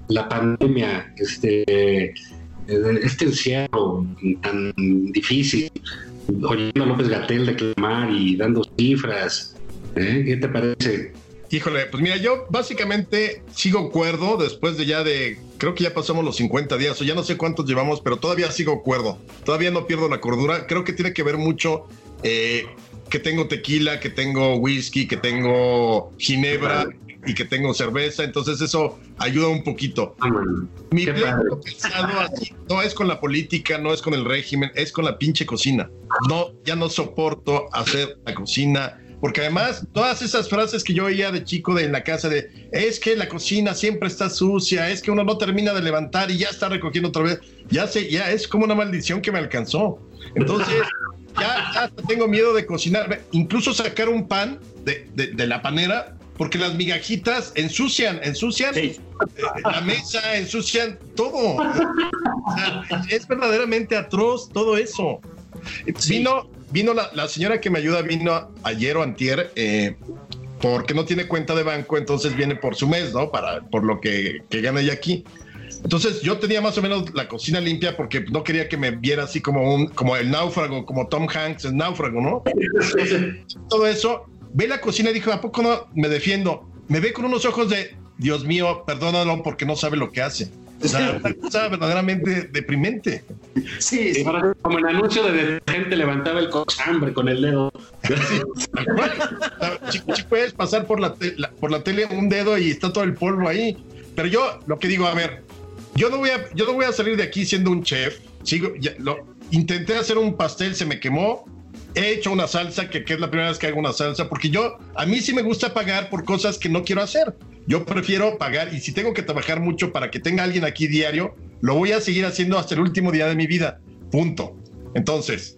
la pandemia, este, este encierro tan difícil, oyendo a López Gatel declamar y dando cifras? ¿eh? ¿Qué te parece? Híjole, pues mira, yo básicamente sigo cuerdo después de ya de, creo que ya pasamos los 50 días, o ya no sé cuántos llevamos, pero todavía sigo cuerdo. Todavía no pierdo la cordura. Creo que tiene que ver mucho eh, que tengo tequila, que tengo whisky, que tengo ginebra y que tengo cerveza, entonces eso ayuda un poquito. Mi pleito no es con la política, no es con el régimen, es con la pinche cocina. No, ya no soporto hacer la cocina porque además todas esas frases que yo oía de chico de en la casa de es que la cocina siempre está sucia, es que uno no termina de levantar y ya está recogiendo otra vez, ya sé, ya es como una maldición que me alcanzó. Entonces, ya, tengo miedo de cocinar, incluso sacar un pan de, de, la panera, porque las migajitas ensucian, ensucian eh, la mesa, ensucian todo. es verdaderamente atroz todo eso. Vino, vino la, señora que me ayuda, vino ayer o antier, eh, porque no tiene cuenta de banco, entonces viene por su mes, ¿no? Para, por lo que, que gana ella aquí. Entonces yo tenía más o menos la cocina limpia porque no quería que me viera así como un, como el náufrago, como Tom Hanks, el náufrago, ¿no? Todo eso, ve la cocina y dijo, ¿a poco no me defiendo? Me ve con unos ojos de, Dios mío, perdónalo porque no sabe lo que hace. Sea, una cosa verdaderamente deprimente. Sí, sí. Como el anuncio de gente levantaba el cochambre con el dedo. Sí, puedes pasar por la, por la tele un dedo y está todo el polvo ahí. Pero yo lo que digo, a ver, yo no voy a, yo no voy a salir de aquí siendo un chef. Sigo, lo, intenté hacer un pastel, se me quemó. He hecho una salsa, que, que, es la primera vez que hago una salsa, porque yo, a mí sí me gusta pagar por cosas que no quiero hacer. Yo prefiero pagar y si tengo que trabajar mucho para que tenga alguien aquí diario, lo voy a seguir haciendo hasta el último día de mi vida. Punto. Entonces,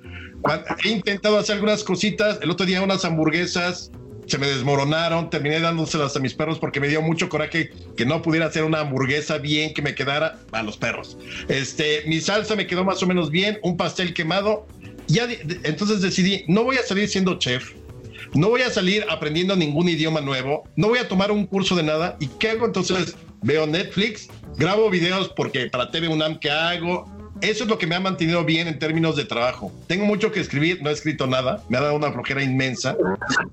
he intentado hacer algunas cositas. El otro día unas hamburguesas se me desmoronaron. Terminé dándoselas a mis perros porque me dio mucho coraje que no pudiera hacer una hamburguesa bien que me quedara a los perros. Este, mi salsa me quedó más o menos bien. Un pastel quemado. Ya, entonces decidí, no voy a salir siendo chef no voy a salir aprendiendo ningún idioma nuevo, no voy a tomar un curso de nada. ¿Y qué hago entonces? Veo Netflix, grabo videos porque para TV UNAM que hago. Eso es lo que me ha mantenido bien en términos de trabajo. Tengo mucho que escribir, no he escrito nada, me ha dado una flojera inmensa.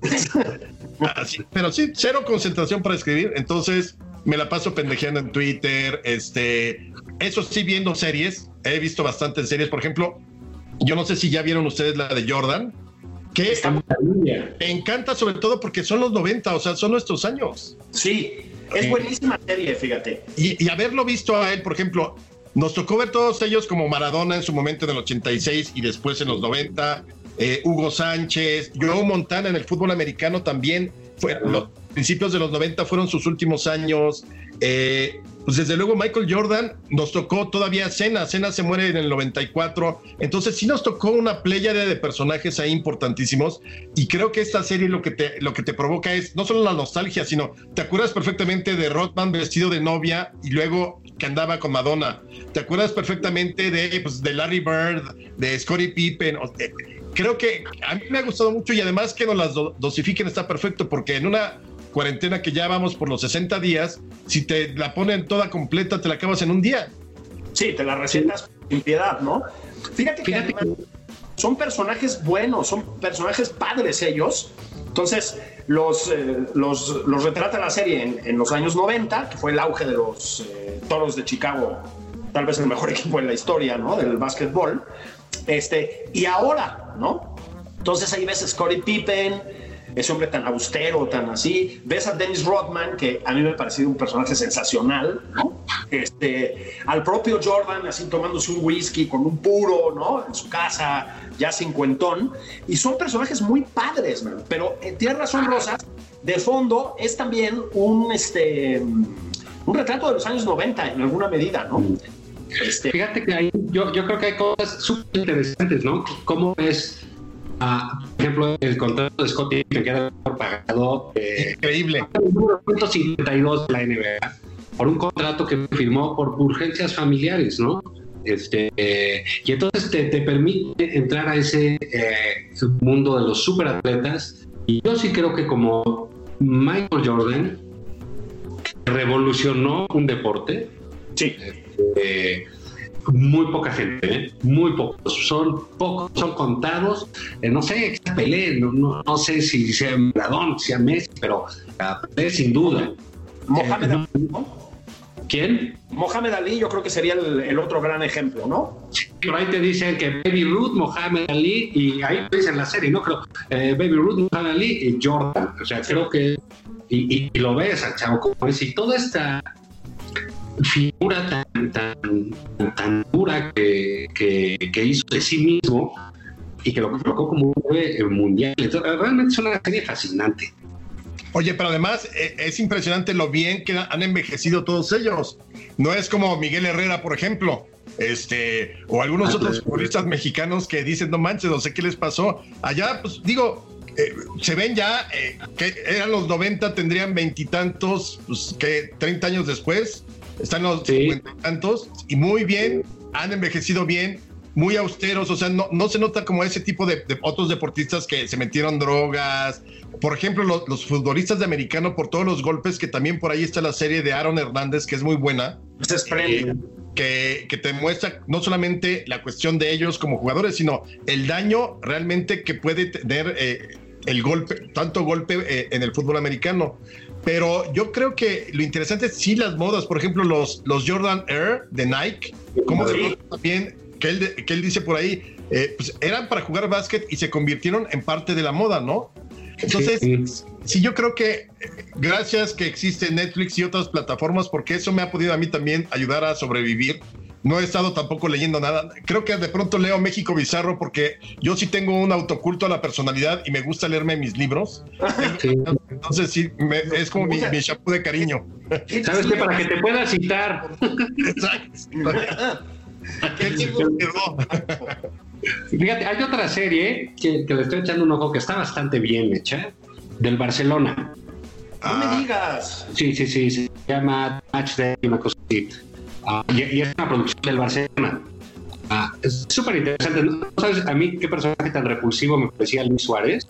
pero sí, cero concentración para escribir, entonces me la paso pendejeando en Twitter, este, eso sí viendo series, he visto bastantes series, por ejemplo, yo no sé si ya vieron ustedes la de Jordan, que me encanta sobre todo porque son los 90, o sea, son nuestros años. Sí, es buenísima serie, fíjate. Y, haberlo visto a él, por ejemplo, nos tocó ver todos ellos como Maradona en su momento en el 86 y después en los 90, eh, Hugo Sánchez, Joe Montana en el fútbol americano también, fue, los principios de los 90 fueron sus últimos años. Eh, pues desde luego Michael Jordan nos tocó todavía Cena, Cena se muere en el 94, entonces sí nos tocó una playa de personajes ahí importantísimos. Y creo que esta serie lo que te, lo que te provoca es no solo la nostalgia, sino te acuerdas perfectamente de Rodman vestido de novia y luego que andaba con Madonna, te acuerdas perfectamente de, pues, de Larry Bird, de Scottie Pippen, creo que a mí me ha gustado mucho y además que nos las do- dosifiquen está perfecto porque en una cuarentena que ya vamos por los 60 días, si te la ponen toda completa, te la acabas en un día. Sí, te la recetas sin piedad, ¿no? Fíjate, Fíjate que además son personajes buenos, son personajes padres ellos. Entonces, los, eh, los, los retrata la serie en, en los años 90, que fue el auge de los eh, toros de Chicago, tal vez el mejor equipo en la historia, ¿no? Del básquetbol. Este, y ahora, ¿no? Entonces ahí ves a Scottie Pippen, ese hombre tan austero, tan así. Ves a Dennis Rodman, que a mí me ha parecido un personaje sensacional, ¿no? Este, al propio Jordan, así tomándose un whisky con un puro, ¿no? En su casa, ya cincuentón. Y son personajes muy padres, man. Pero eh, tienes razón, Rosas, de fondo es también un, este, un retrato de los años 90 en alguna medida, ¿no? Este, Fíjate que hay, yo, yo creo que hay cosas súper interesantes, ¿no? ¿Cómo es, ah, por ejemplo, el contrato de Scottie que queda por pagado eh, Increíble. el número 152 de la NBA por un contrato que firmó por urgencias familiares, ¿no? Este, eh, y entonces te, te permite entrar a ese eh, mundo de los superatletas. Y yo sí creo que como Michael Jordan revolucionó un deporte, sí. eh, muy poca gente, ¿eh? muy pocos, son pocos, son contados, eh, no sé, Pelé, no, no, no sé si sea Maradona, si sea Messi, pero a Pelé sin duda. Mohamed Eh, Ali, ¿no? ¿Quién? Mohamed Ali yo creo que sería el, el otro gran ejemplo, ¿no? Por ahí te dicen que Baby Ruth, Mohamed Ali, y ahí lo dicen en la serie, ¿no? Creo, eh, Baby Ruth, Mohamed Ali y Jordan. O sea, creo que. Y, y lo ves al chavo como es, y toda esta figura tan, tan, tan dura que, que, que hizo de sí mismo y que lo colocó como un mundial. Entonces, realmente es una serie fascinante. Oye, pero además eh, es impresionante lo bien que han envejecido todos ellos. No es como Miguel Herrera, por ejemplo, este, o algunos otros futbolistas mexicanos que dicen, no manches, no sé qué les pasó. Allá, pues digo, eh, se ven ya eh, que eran los 90, tendrían veintitantos, pues que 30 años después, están los Sí. tantos, y muy bien, han envejecido bien, muy austeros, o sea, no, no se nota como ese tipo de, de otros deportistas que se metieron drogas. Por ejemplo, los, los futbolistas de americano por todos los golpes, que también por ahí está la serie de Aaron Hernández, que es muy buena, Es espléndido. que, que te muestra no solamente la cuestión de ellos como jugadores, sino el daño realmente que puede tener eh, el golpe, tanto golpe eh, en el fútbol americano. Pero yo creo que lo interesante es sí las modas, por ejemplo, los, los Jordan Air de Nike, como Sí. también, que él, que él dice por ahí, eh, pues eran para jugar básquet y se convirtieron en parte de la moda, ¿no? Entonces, Sí. sí, yo creo que eh, gracias que existe Netflix y otras plataformas, porque eso me ha podido a mí también ayudar a sobrevivir. No he estado tampoco leyendo nada. Creo que de pronto leo México Bizarro porque yo sí tengo un autoculto a la personalidad y me gusta leerme mis libros. Sí. Entonces sí, me- es como mi, mi de cariño. ¿Sabes qué? Para que te puedas citar. Exacto. ¿Qué tiempo quedó? Fíjate, hay otra serie que, que le estoy echando un ojo que está bastante bien hecha, del Barcelona. No me digas. Sí, sí, sí, se llama Match Day, una cosa así. Ah, y, es una producción del Barcelona. Ah, es súper interesante. ¿No sabes a mí qué personaje tan repulsivo me parecía Luis Suárez?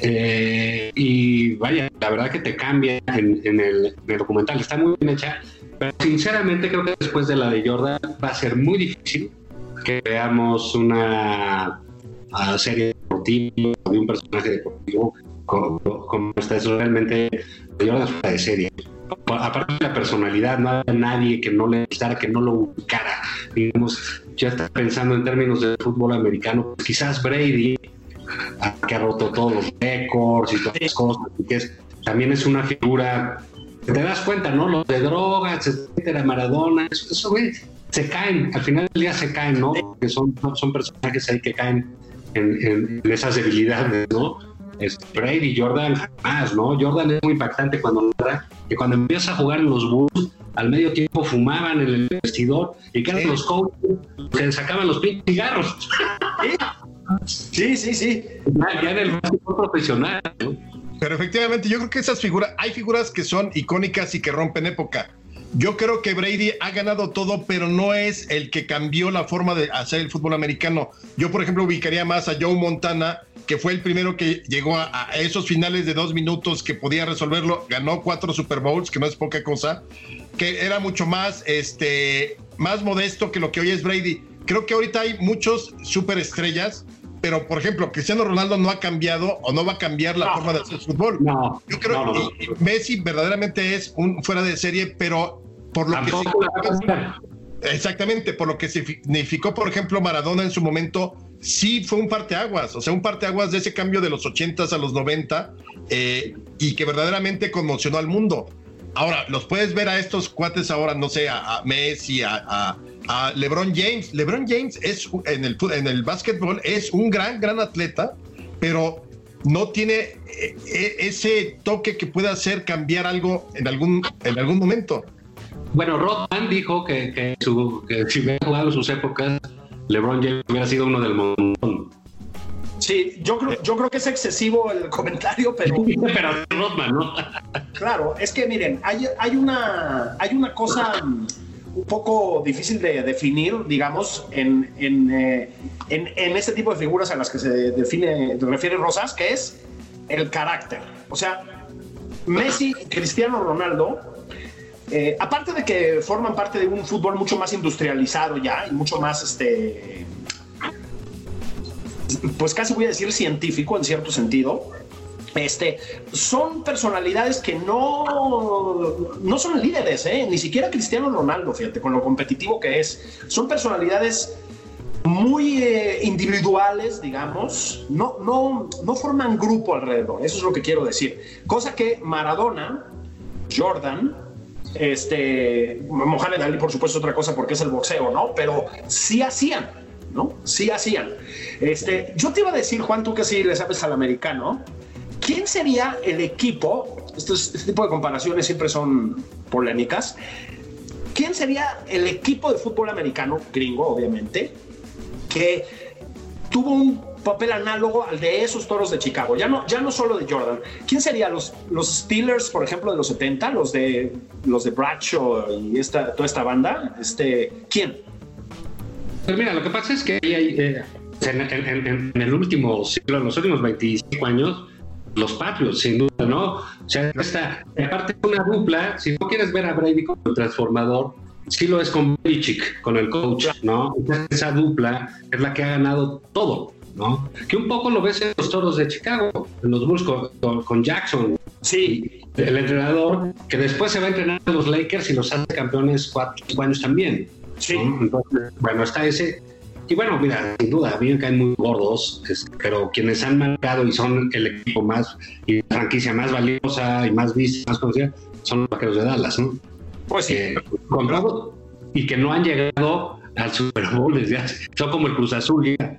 Eh, y vaya, la verdad que te cambia en, en el, en el documental. Está muy bien hecha. Pero sinceramente creo que después de la de Jordan va a ser muy difícil que veamos una ah, serie deportiva de un personaje deportivo como, como esta. Es realmente Jordan de serie. Aparte de la personalidad, no había nadie que no le gustara, que no lo ubicara. Digamos, ya está pensando en términos de fútbol americano, pues quizás Brady, ah, que ha roto todos los récords y todas las cosas, que es- también es una figura te das cuenta, ¿no? Los de drogas, etcétera, Maradona, eso, güey, se caen, al final del día se caen, ¿no? Que son, son personajes ahí que caen en, en- en esas debilidades, ¿no? Brady, Jordan, jamás, ¿no? Jordan es muy impactante cuando narra que cuando empieza a jugar en los Bulls, al medio tiempo fumaban en el vestidor y que eran los coaches le sacaban los pinches cigarros. Sí, sí, sí. Ya, ya en el básquetbol profesional, ¿no? Pero efectivamente, yo creo que esas figuras, hay figuras que son icónicas y que rompen época. Yo creo que Brady ha ganado todo, pero no es el que cambió la forma de hacer el fútbol americano. Yo, por ejemplo, ubicaría más a Joe Montana, que fue el primero que llegó a, a esos finales de dos minutos que podía resolverlo. Ganó cuatro Super Bowls, que no es poca cosa, que era mucho más, este, más modesto que lo que hoy es Brady. Creo que ahorita hay muchos superestrellas pero por ejemplo, Cristiano Ronaldo no ha cambiado o no va a cambiar la No. forma de hacer fútbol. No, Yo creo no, que Messi verdaderamente es un fuera de serie, pero por lo que. Exactamente, por lo que significó, por ejemplo, Maradona en su momento, sí fue un parteaguas, o sea, un parteaguas de ese cambio de los 80s a los 90 eh, y que verdaderamente conmocionó al mundo. Ahora, los puedes ver a estos cuates ahora, no sé, a, Messi, a, a- LeBron James. LeBron James es en el, en el básquetbol es un gran, gran atleta, pero no tiene eh, eh, ese toque que pueda hacer cambiar algo en algún, en algún momento. Bueno, Rodman dijo que, que, su- que si hubiera jugado sus épocas, LeBron James hubiera sido uno del montón. Sí, yo creo, yo creo que es excesivo el comentario, pero Pero Rodman, ¿no? claro, es que miren, hay, hay, una, hay una cosa mm, un poco difícil de definir, digamos, en, en, eh, en, en este tipo de figuras a las que se define, refiere Rosas, que es el carácter. O sea, Messi, Cristiano Ronaldo, eh, aparte de que forman parte de un fútbol mucho más industrializado ya y mucho más, este, pues casi voy a decir científico en cierto sentido, este, son personalidades que no, no son líderes, ¿eh? ni siquiera Cristiano Ronaldo, fíjate, con lo competitivo que es. Son personalidades muy eh, individuales, digamos, no, no, no forman grupo alrededor, eso es lo que quiero decir. Cosa que Maradona, Jordan, este, Mohamed Ali, por supuesto, otra cosa porque es el boxeo, ¿no? Pero sí hacían, ¿no? Sí hacían. Este, yo te iba a decir, Juan, tú que sí le sabes al americano, ¿quién sería el equipo? Este tipo de comparaciones siempre son polémicas. ¿Quién sería el equipo de fútbol americano, gringo, obviamente, que tuvo un papel análogo al de esos toros de Chicago? Ya no, ya no solo de Jordan. ¿Quién sería los, los Steelers, por ejemplo, de los 70, los de los de Bradshaw y esta, toda esta banda? Este, ¿Quién? Pues mira, lo que pasa es que eh, en, en- en- en el último siglo, en los últimos 25 años, los Patriots, sin duda, ¿no? O sea, esta, aparte de una dupla, si no quieres ver a Brady como el transformador, sí lo es con Belichick, con el coach, ¿no? Esa dupla es la que ha ganado todo, ¿no? Que un poco lo ves en los toros de Chicago, en los Bulls con, con- con Jackson, Sí, el entrenador que después se va a entrenar a los Lakers y los hace campeones cuatro cinco años también. sí. ¿no? Entonces, bueno, está ese. Y bueno, mira, sin duda, a mí me caen muy gordos, es- pero quienes han marcado y son el equipo más y la franquicia más valiosa y más vista, más conocida, son los vaqueros de Dallas, ¿no? Pues sí. Que, con todo, y que no han llegado al Super Bowl desde hace, son como el Cruz Azul ya.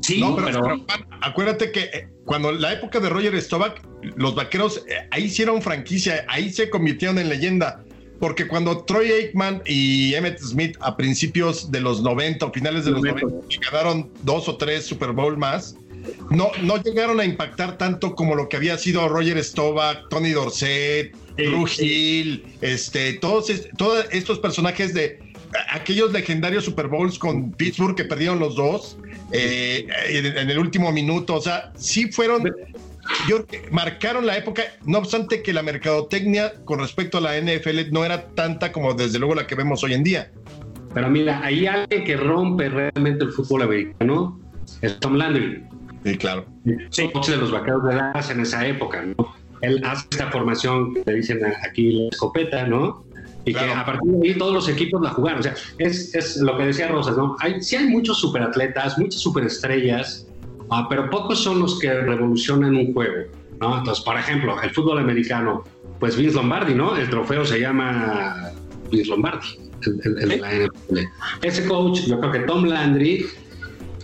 Sí, No, pero, pero, pero, acuérdate que eh, cuando la época de Roger Staubach, los vaqueros eh, ahí hicieron franquicia, ahí se convirtieron en leyenda. Porque cuando Troy Aikman y Emmett Smith a principios de los 90 o finales de los 90 ganaron dos o tres Super Bowl más, no, no llegaron a impactar tanto como lo que había sido Roger Staubach, Tony Dorsett, Sí, Drew sí. Hill, este, todos, todos estos personajes de aquellos legendarios Super Bowls con Pittsburgh que perdieron los dos eh, en, el último minuto. O sea, sí fueron. Yo, marcaron la época, no obstante que la mercadotecnia con respecto a la NFL no era tanta como desde luego la que vemos hoy en día. pero mira, hay alguien que rompe realmente el fútbol americano, es Tom Landry. Sí, claro. Sí. de los vaqueros de Dallas en esa época, ¿no? Él hace esta formación que te dicen aquí la escopeta, ¿no? Y Claro. que a partir de ahí todos los equipos la jugaron. O sea, es, es lo que decía Rosas, ¿no? Hay, sí hay muchos superatletas, muchas superestrellas, ah, pero pocos son los que revolucionan un juego, ¿no? Entonces, por ejemplo, el fútbol americano, pues Vince Lombardi, ¿no? El trofeo se llama Vince Lombardi, el, el- el de la NFL. Ese coach, yo creo que Tom Landry,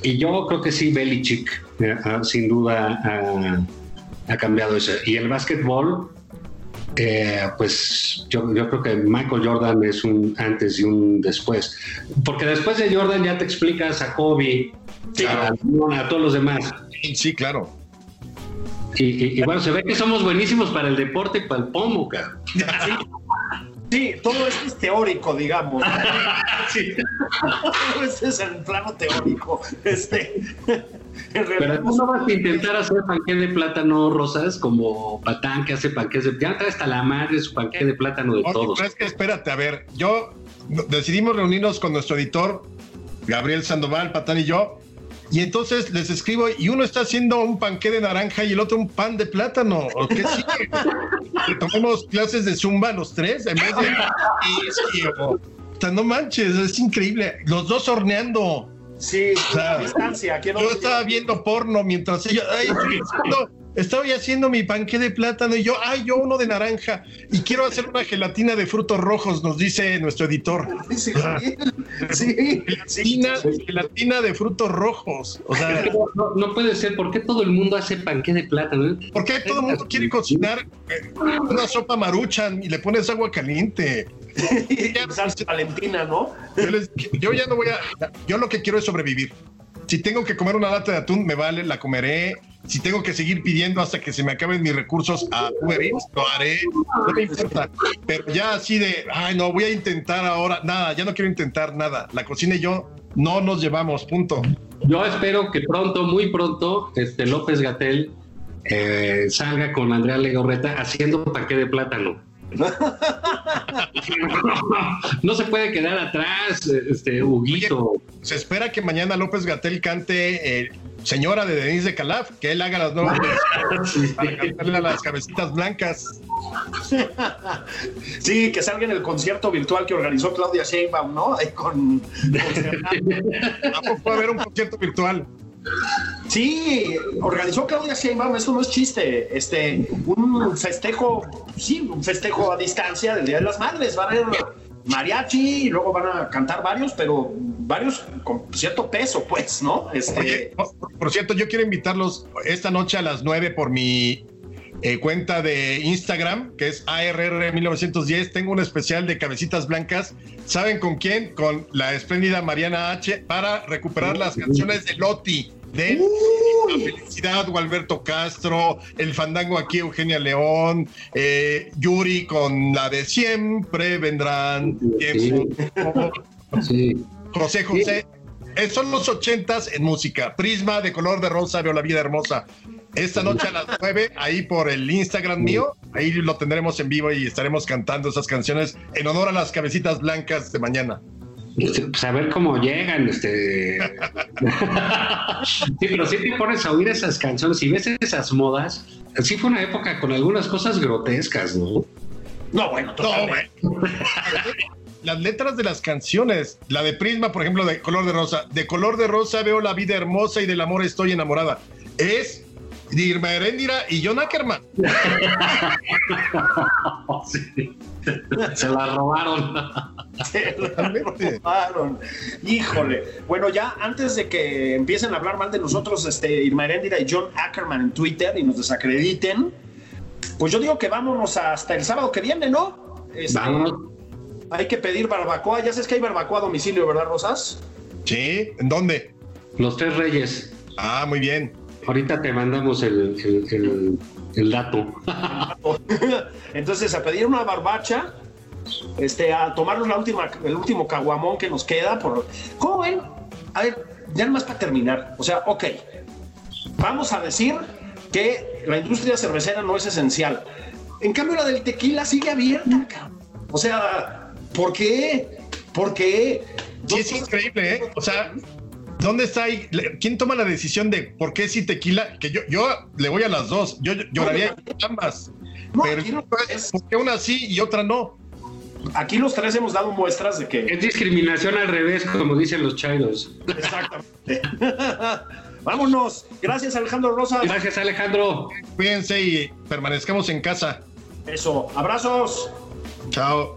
y yo creo que sí, Belichick, ah, sin duda, ah, ha cambiado eso. Y el básquetbol, eh, pues yo, yo creo que Michael Jordan es un antes y un después. Porque después de Jordan ya te explicas a Kobe, a, a todos los demás. Sí, claro. Y, y- y bueno, se ve que somos buenísimos para el deporte y para el pomo, cabrón. Sí, todo esto es teórico, digamos. sí. todo esto es en plano teórico. Este, Pero tú no vas a intentar hacer panqué de plátano rosas como Patán que hace panqués de... Ya trae hasta la madre su panqué de plátano de todos. es que espérate, a ver, yo decidimos reunirnos con nuestro editor, Gabriel Sandoval, Patán y yo, y entonces les escribo y uno está haciendo un panqué de naranja y el otro un pan de plátano. ¿O qué sigue? tomemos clases de zumba los tres en vez de... Y, o sea, no manches, es increíble. Los dos horneando. Sí, a distancia. Yo estaba viendo porno mientras ella... Ay, Estoy haciendo mi panque de plátano y yo, ay, yo uno de naranja y quiero hacer una gelatina de frutos rojos, nos dice nuestro editor. Sí, sí, gelatina, gelatina, de frutos rojos. O sea, no, puede ser. ¿Por qué todo el mundo hace panque de plátano? ¿Por qué todo el mundo quiere cocinar eh, una sopa maruchan y le pones agua caliente? Valentina, ¿no? yo ya no voy a. Yo lo que quiero es sobrevivir. Si tengo que comer una lata de atún, me vale, la comeré. Si tengo que seguir pidiendo hasta que se me acaben mis recursos a Uber Eats, lo haré. No me importa. Pero ya así de, ay, no, voy a intentar ahora. Nada, ya no quiero intentar nada. La cocina y yo no nos llevamos, punto. Yo espero que pronto, muy pronto, este López Gatel eh, salga con Andrea Legorreta haciendo paquete de plátano. no se puede quedar atrás, este Huguito. Se espera que mañana López Gatel cante eh, Señora de Denise de Calaf, que él haga las nuevas para cantarle a las cabecitas blancas. Sí, que salga en el concierto virtual que organizó Claudia Sheinbaum, ¿no? con, con puede haber un concierto virtual? Sí, organizó Claudia Sheinbaum, esto no es chiste, este, un festejo, sí, un festejo a distancia del Día de las Madres, va a haber mariachi y luego van a cantar varios, pero varios con cierto peso, pues, ¿no? Este... por cierto, yo quiero invitarlos esta noche a las 9 por mi eh, cuenta de Instagram, que es ARR1910. Tengo un especial de cabecitas blancas. ¿Saben con quién? Con la espléndida Mariana H. para recuperar las canciones de Loti de La Felicidad, Gualberto Castro, El Fandango aquí, Eugenia León, eh, Yuri con la de Siempre Vendrán, José José. Eh, son los ochentas en música. Prisma de color de rosa, veo la vida hermosa. Esta noche a las nueve, ahí por el Instagram mío, ahí lo tendremos en vivo y estaremos cantando esas canciones en honor a las cabecitas blancas de mañana. Este, pues a ver cómo llegan, este. sí, pero si te pones a oír esas canciones y ves esas modas, sí fue una época con algunas cosas grotescas, ¿no? No, bueno, no, Las letras de las canciones, la de Prisma, por ejemplo, de color de rosa, de color de rosa veo la vida hermosa y del amor estoy enamorada. Es Irma Heréndira y John Ackerman. Se la robaron. Se la robaron. Híjole. Bueno, ya antes de que empiecen a hablar mal de nosotros, este, Irma Heréndira y John Ackerman en Twitter y nos desacrediten, pues yo digo que vámonos hasta el sábado que viene, ¿no? Este, Vamos. Hay que pedir barbacoa. Ya sabes que hay barbacoa a domicilio, ¿verdad, Rosas? Sí. ¿En dónde? Los Tres Reyes. Ah, muy bien. Ahorita te mandamos el, dato. Entonces, a pedir una barbacha, este, a tomarnos la última, el último caguamón que nos queda. Por... ¿Cómo ven? A ver, ya más para terminar. O sea, ok, vamos a decir que la industria cervecera no es esencial. En cambio, la del tequila sigue abierta. O sea, ¿por qué? ¿Por qué? Sí, es increíble, ¿eh? O sea, ¿Dónde está ahí? ¿Quién toma la decisión de por qué si tequila? Que yo, yo le voy a las dos. Yo lloraría ambas. pero ¿por qué una sí y otra no? Aquí los tres hemos dado muestras de que. Es discriminación al revés, como dicen los chairos. Exactamente. Vámonos. Gracias, Alejandro Rosa. Gracias, Alejandro. Cuídense y permanezcamos en casa. Eso. Abrazos. Chao.